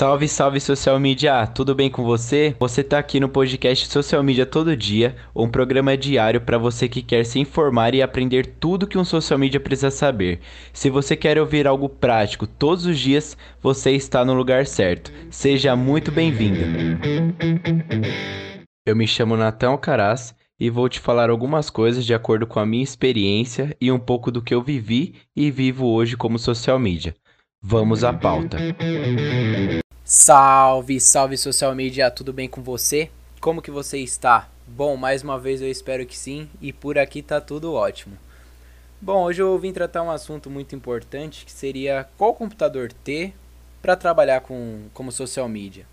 Salve, salve social media! Tudo bem com você? Você tá aqui no podcast Social Media Todo Dia, um programa diário para você que quer se informar e aprender tudo que um social media precisa saber. Se você quer ouvir algo prático todos os dias, você está no lugar certo. Seja muito bem-vindo. Eu me chamo Natan Alcaraz e vou te falar algumas coisas de acordo com a minha experiência e um pouco do que eu vivi e vivo hoje como social media. Vamos à pauta. Salve, salve social media, tudo bem com você? Como que você está? Bom, mais uma vez eu espero que sim, e por aqui tá tudo ótimo. Bom, hoje eu vim tratar um assunto muito importante, que seria qual computador ter para trabalhar com como social media.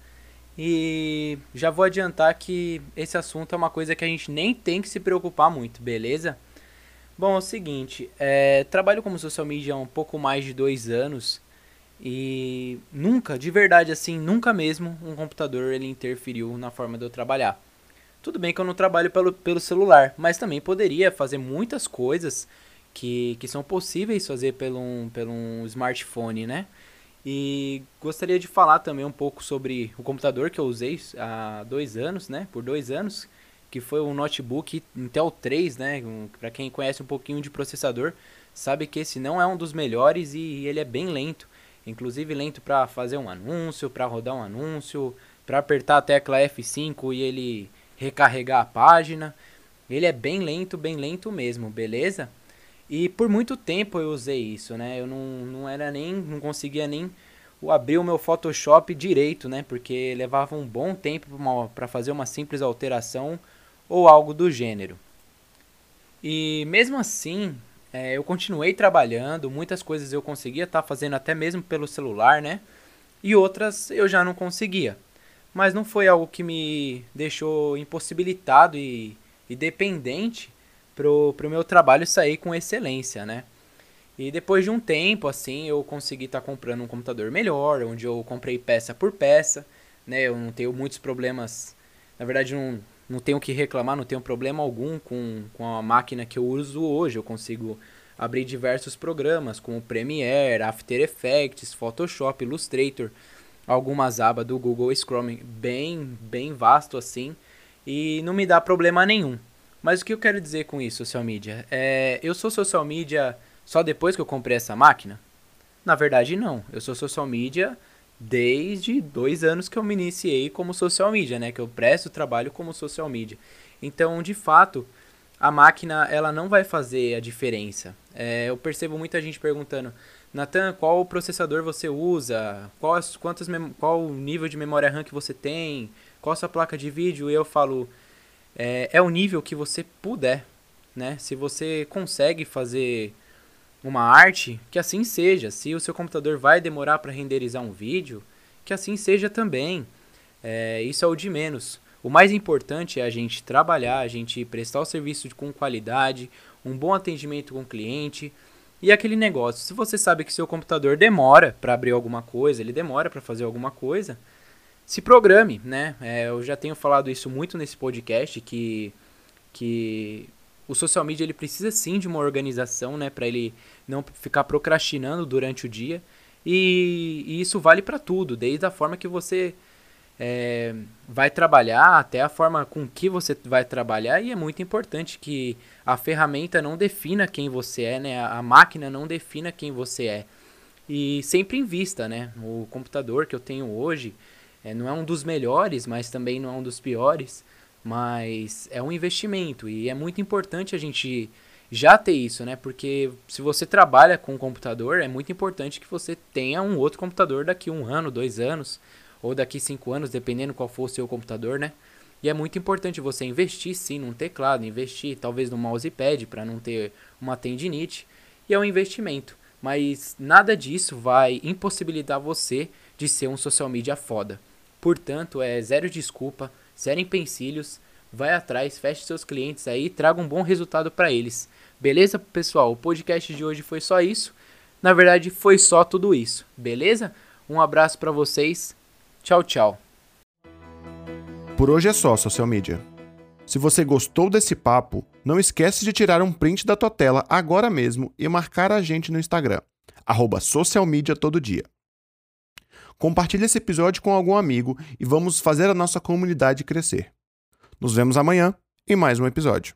E já vou adiantar que esse assunto é uma coisa que a gente nem tem que se preocupar muito, beleza? Bom, é o seguinte, é, trabalho como social media há um pouco mais de dois anos e nunca, de verdade assim, nunca mesmo um computador ele interferiu na forma de eu trabalhar. Tudo bem que eu não trabalho pelo, pelo celular, mas também poderia fazer muitas coisas que, que são possíveis fazer pelo um, pelo um smartphone, né? E gostaria de falar também um pouco sobre o computador que eu usei há dois anos, né? Por dois anos, que foi um notebook Intel 3, né? Um, Para quem conhece um pouquinho de processador, sabe que esse não é um dos melhores e ele é bem lento inclusive lento para fazer um anúncio, para rodar um anúncio, para apertar a tecla F5 e ele recarregar a página. Ele é bem lento, bem lento mesmo, beleza? E por muito tempo eu usei isso, né? Eu não, não era nem, não conseguia nem abrir o meu Photoshop direito, né? Porque levava um bom tempo para fazer uma simples alteração ou algo do gênero. E mesmo assim, é, eu continuei trabalhando, muitas coisas eu conseguia estar tá fazendo até mesmo pelo celular, né? E outras eu já não conseguia. Mas não foi algo que me deixou impossibilitado e, e dependente pro, pro meu trabalho sair com excelência, né? E depois de um tempo, assim, eu consegui estar tá comprando um computador melhor, onde eu comprei peça por peça, né? Eu não tenho muitos problemas, na verdade não, não tenho que reclamar, não tenho problema algum com, com a máquina que eu uso hoje. Eu consigo abrir diversos programas como Premiere, After Effects, Photoshop, Illustrator, algumas abas do Google Chrome bem, bem vasto assim e não me dá problema nenhum. Mas o que eu quero dizer com isso, social media? É, eu sou social media só depois que eu comprei essa máquina? Na verdade, não. Eu sou social media desde dois anos que eu me iniciei como social media, né? Que eu presto trabalho como social media. Então, de fato, a máquina ela não vai fazer a diferença. É, eu percebo muita gente perguntando, Nathan, qual processador você usa? Qual, quantas qual o nível de memória RAM que você tem? Qual a sua placa de vídeo? E eu falo, é, é o nível que você puder, né? Se você consegue fazer uma arte, que assim seja. Se o seu computador vai demorar para renderizar um vídeo, que assim seja também. É, isso é o de menos. O mais importante é a gente trabalhar, a gente prestar o serviço com qualidade, um bom atendimento com o cliente e aquele negócio. Se você sabe que seu computador demora para abrir alguma coisa, ele demora para fazer alguma coisa, se programe, né? É, eu já tenho falado isso muito nesse podcast que que o social media ele precisa sim de uma organização, né, para ele não ficar procrastinando durante o dia. E, e isso vale para tudo, desde a forma que você é, vai trabalhar até a forma com que você vai trabalhar. E é muito importante que a ferramenta não defina quem você é, né, a, máquina não defina quem você é. E sempre invista, né? O computador que eu tenho hoje é, não é um dos melhores, mas também não é um dos piores. Mas é um investimento e é muito importante a gente já ter isso, né? Porque se você trabalha com um computador, é muito importante que você tenha um outro computador daqui um ano, dois anos, ou daqui cinco anos, dependendo qual for o seu computador, né? E é muito importante você investir sim num teclado, investir talvez no mousepad para não ter uma tendinite. E é um investimento. Mas nada disso vai impossibilitar você de ser um social media foda. Portanto, é zero desculpa zero empecilhos, vai atrás, feche seus clientes aí e traga um bom resultado para eles. Beleza, pessoal? O podcast de hoje foi só isso. Na verdade, foi só tudo isso. Beleza? Um abraço para vocês. Tchau, tchau. Por hoje é só, social media. Se você gostou desse papo, não esquece de tirar um print da tua tela agora mesmo e marcar a gente no Instagram, arroba todo dia. Compartilhe esse episódio com algum amigo e vamos fazer a nossa comunidade crescer. Nos vemos amanhã em mais um episódio.